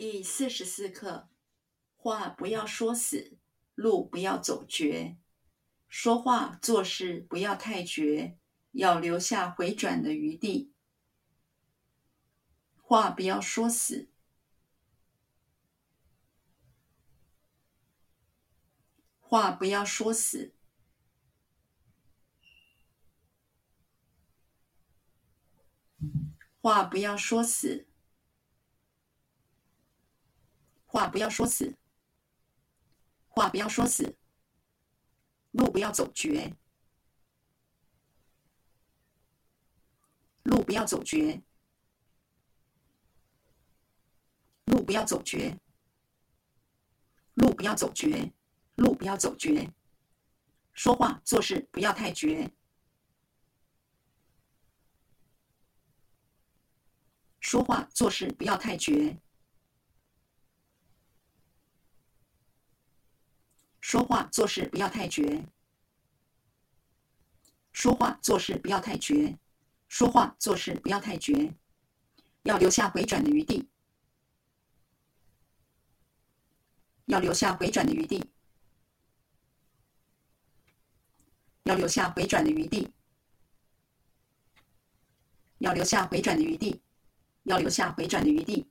第四十四课：话不要说死，路不要走绝。说话做事不要太绝，要留下回转的余地。话不要说死，话不要说死，话不要说死。话不要说死，话不要说死，路不要走绝，路不要走绝，路不要走绝，路不要走绝，路不要走绝。说话做事不要太绝，说话做事不要太绝。说话做事不要太绝，说话做事不要太绝，说话做事不要太绝，要留下回转的余地，要留下回转的余地，要留下回转的余地，要留下回转的余地，要留下回转的余地。